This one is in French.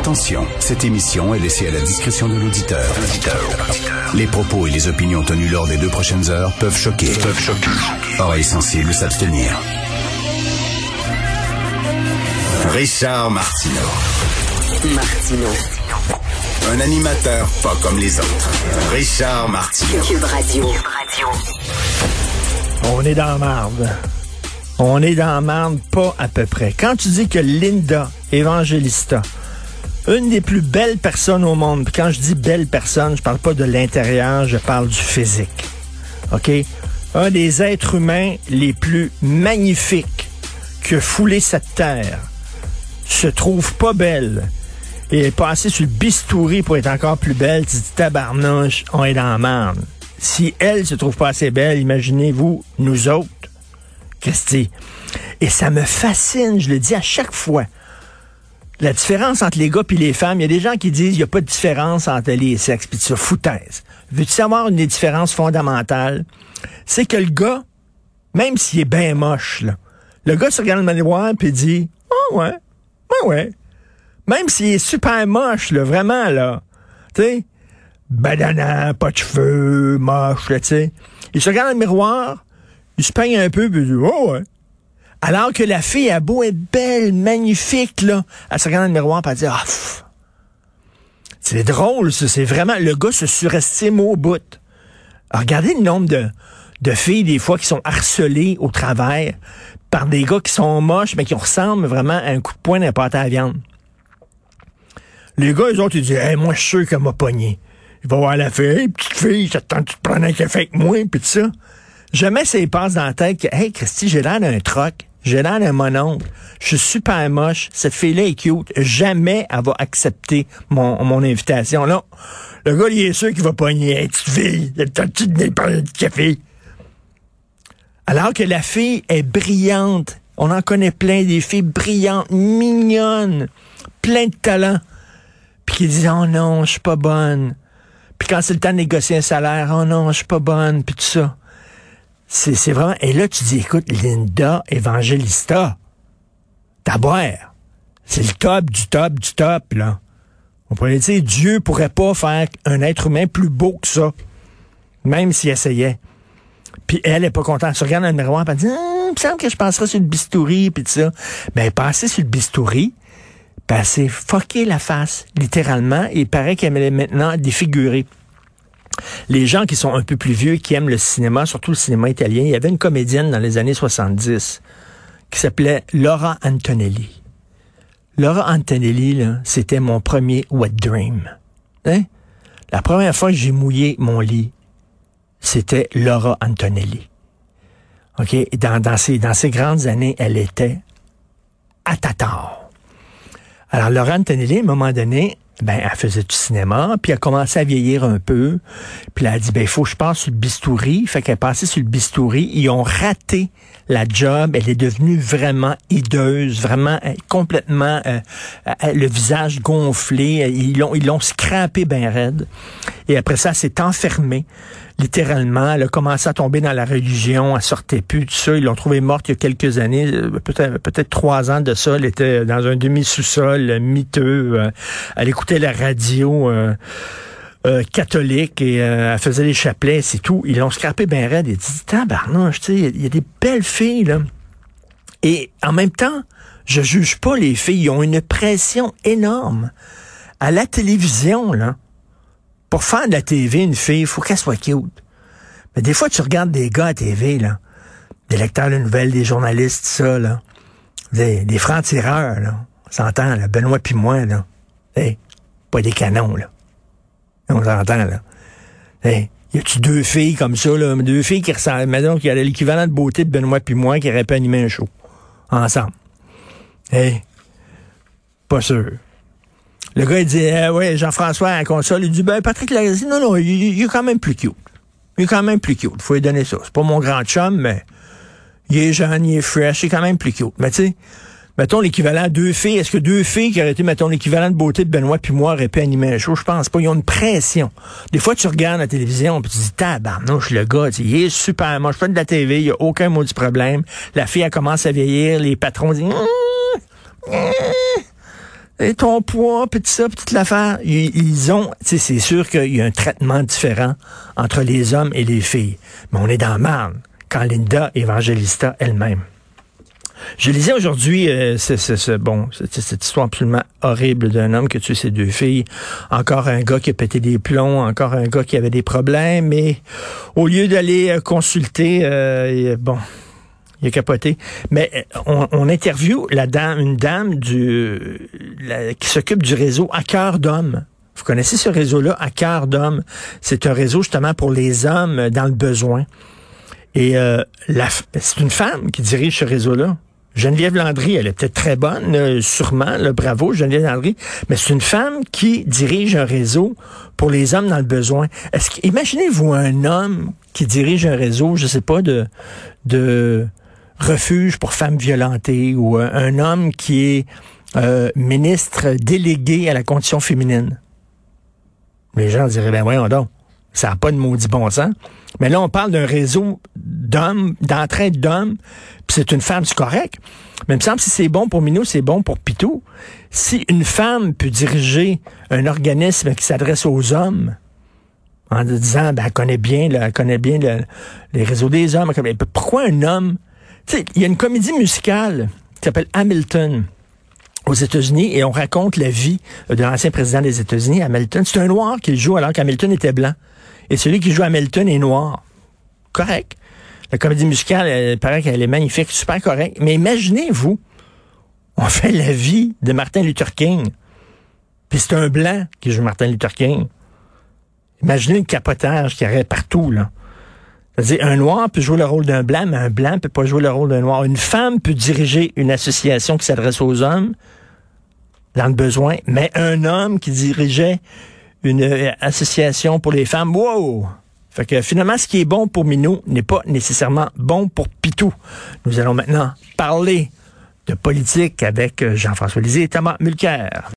Attention, cette émission est laissée à la discrétion de l'auditeur. Les propos et les opinions tenues lors des deux prochaines heures peuvent choquer. Peuvent choquer. Oreilles sensibles s'abstenir. Richard Martineau. Martino. Un animateur pas comme les autres. Richard Martineau. Cube Radio. On est dans la marde. On est dans la marde pas à peu près. Quand tu dis que Linda Evangelista, une des plus belles personnes au monde, puis quand je dis belle personne, je parle pas de l'intérieur, je parle du physique. OK? Un des êtres humains les plus magnifiques que foulé cette terre se trouve pas belle et est passée sur le bistouri pour être encore plus belle, tu dis tabarnouche, on est dans la merde. Si elle se trouve pas assez belle, imaginez-vous, nous autres, Christy. Et ça me fascine, je le dis à chaque fois. La différence entre les gars et les femmes, il y a des gens qui disent qu'il n'y a pas de différence entre les sexes, puis ça, foutaise. Veux-tu savoir une des différences fondamentales? C'est que le gars, même s'il est bien moche, là, le gars se regarde le miroir et dit Oh ouais, ouais, ouais. Même s'il est super moche, là, vraiment, là. Tu sais, badana, pas de cheveux, moche, là, tu sais. Il se regarde dans le miroir, il se peigne un peu, puis il dit Oh ouais. Alors que la fille a beau être belle, magnifique, là, elle se regarde dans le miroir et elle dit Ah, c'est drôle, ça. C'est vraiment. Le gars se surestime au bout. Alors, regardez le nombre de, de filles, des fois, qui sont harcelées au travers par des gars qui sont moches, mais qui ressemblent vraiment à un coup de poing d'un pâté à viande. Les gars, eux autres, ils disent Hey, moi, je suis sûr qu'elle m'a pogné. Il va voir la fille, hey, petite fille, te tente de te prendre un café avec moi, puis tout ça. Jamais ça passe dans la tête que, hey, Christy, j'ai l'air d'un troc. J'ai l'air d'un mononcle. Je suis super moche. Cette fille-là est cute. Jamais elle va accepter mon, mon invitation. Là, le gars, il est sûr qu'il va pogner. Hey, petite fille, t'as-tu de prendre du café? Alors que la fille est brillante. On en connaît plein des filles brillantes, mignonnes, plein de talent. Puis qui disent, oh non, je suis pas bonne. Puis quand c'est le temps de négocier un salaire, oh non, je suis pas bonne, puis tout ça. C'est, vraiment. Et là, tu dis, écoute, Linda Evangelista, t'as boire. C'est le top du top du top, là. On pourrait dire, Dieu pourrait pas faire un être humain plus beau que ça. Même s'il essayait. Puis elle est pas contente. Elle se regarde dans le miroir et elle dit, ah, il me semble que je passerai sur le bistouri, puis tout ça. Ben, elle sur le bistouri, puis elle s'est la face, littéralement, et il paraît qu'elle est maintenant défigurée les gens qui sont un peu plus vieux, qui aiment le cinéma, surtout le cinéma italien, il y avait une comédienne dans les années 70 qui s'appelait Laura Antonelli. Laura Antonelli, c'était mon premier wet dream. Hein? La première fois que j'ai mouillé mon lit, c'était Laura Antonelli. OK? Dans, dans, grandes années, elle était à tatar. Alors, Laura Antonelli, à un moment donné, ben, elle faisait du cinéma, puis elle commençait à vieillir un peu. Puis elle a dit, ben, il faut que je passe sur le bistouri. Fait qu'elle est passée sur le bistouri. Ils ont raté la job, elle est devenue vraiment hideuse, vraiment euh, complètement euh, euh, le visage gonflé. Ils l'ont ils l'ont scrappé bien raide. Et après ça, s'est enfermée littéralement. Elle a commencé à tomber dans la religion, elle sortait plus, tout ça. Ils l'ont trouvée morte il y a quelques années, peut-être peut-être trois ans de ça. Elle était dans un demi-sous-sol miteux. elle écoutait la radio. Euh, catholique et euh, elle faisait des chapelets, c'est tout. Ils l'ont scrapé bien raide. Ils dit tabarnouche, tu sais, il y, a des belles filles, là. Et en même temps, je juge pas les filles. Ils ont une pression énorme. À la télévision, là, pour faire de la TV, une fille, il faut qu'elle soit cute. Mais des fois, tu regardes des gars à TV, là, des lecteurs de nouvelles, des journalistes, ça, là, des, des francs-tireurs, là. On s'entend, là, Benoît puis moi, là. Hey, pas des canons, là. On s'entend, là. Hey, y a-tu deux filles comme ça, là? Deux filles qui ressemblent, maintenant, qui a l'équivalent de beauté de Benoît puis moi, qui auraient pu animer un show. Ensemble. Hey, pas sûr. Le gars, il dit, eh, ouais, Jean-François à la console, il dit, ben, Patrick Lagacé, non, non, il, est quand même plus cute. Il est quand même plus cute. Faut lui donner ça. C'est pas mon grand chum, mais il est jeune, il est fresh, il est quand même plus cute. Mais tu sais, mettons l'équivalent deux filles. Est-ce que deux filles qui auraient été, mettons, l'équivalent de beauté de Benoît puis moi auraient pu animer un show? Je pense pas. Ils ont une pression. Des fois, tu regardes la télévision puis tu dis, tabarnouche, le gars, il est super Moi, je fais de la TV, il y a aucun mot du problème. La fille, elle commence à vieillir, les patrons disent, mmh, mmh, et ton poids, puis ça, puis toute l'affaire. Ils, ont, tu sais, c'est sûr qu'il y a un traitement différent entre les hommes et les filles. Mais on est dans le quand Linda Evangelista elle-même. Je lisais aujourd'hui euh, c'est bon, cette histoire absolument horrible d'un homme qui a tué ses deux filles. Encore un gars qui a pété des plombs, encore un gars qui avait des problèmes, mais au lieu d'aller euh, consulter, euh, bon, il a capoté. Mais euh, on, on interview la dame, une dame qui s'occupe du réseau à cœur d'homme. Vous connaissez ce réseau-là, à cœur d'homme. C'est un réseau justement pour les hommes dans le besoin. Et euh, c'est une femme qui dirige ce réseau-là. Geneviève Landry, elle est peut-être très bonne, euh, sûrement, le bravo, Geneviève Landry, mais c'est une femme qui dirige un réseau pour les hommes dans le besoin. Est-ce imaginez-vous un homme qui dirige un réseau, je sais pas, de, de refuge pour femmes violentées ou un, homme qui est euh, ministre délégué à la condition féminine? Les gens diraient, ben voyons donc, ça n'a pas de maudit bon sens. Mais là, on parle d'un réseau d'hommes, d'entraide d'hommes, puis c'est une femme, c'est correct. Mais il me semble que si c'est bon pour Minou, c'est bon pour Pitou. Si une femme peut diriger un organisme qui s'adresse aux hommes, en disant, ben, elle connaît bien, elle connaît bien les réseaux des hommes. Pourquoi un homme? Il y a une comédie musicale qui s'appelle Hamilton aux États-Unis et on raconte la vie de l'ancien président des États-Unis, Hamilton. C'est un noir qui joue alors qu'Hamilton était blanc. Et celui qui joue Hamilton est noir. Correct. La comédie musicale, elle, paraît qu'elle est magnifique, super correct. Mais imaginez-vous, on fait la vie de Martin Luther King. Puis c'est un blanc qui joue Martin Luther King. Imaginez le capotage qu'il y aurait partout, là. C'est-à-dire, un noir peut jouer le rôle d'un blanc, mais un blanc peut pas jouer le rôle d'un noir. Une femme peut diriger une association qui s'adresse aux hommes dans le besoin, mais un homme qui dirigeait une euh, association pour les femmes. Wow! Fait que finalement, ce qui est bon pour Minou n'est pas nécessairement bon pour Pitou. Nous allons maintenant parler de politique avec euh, Jean-François Lisée et Thomas Mulcair.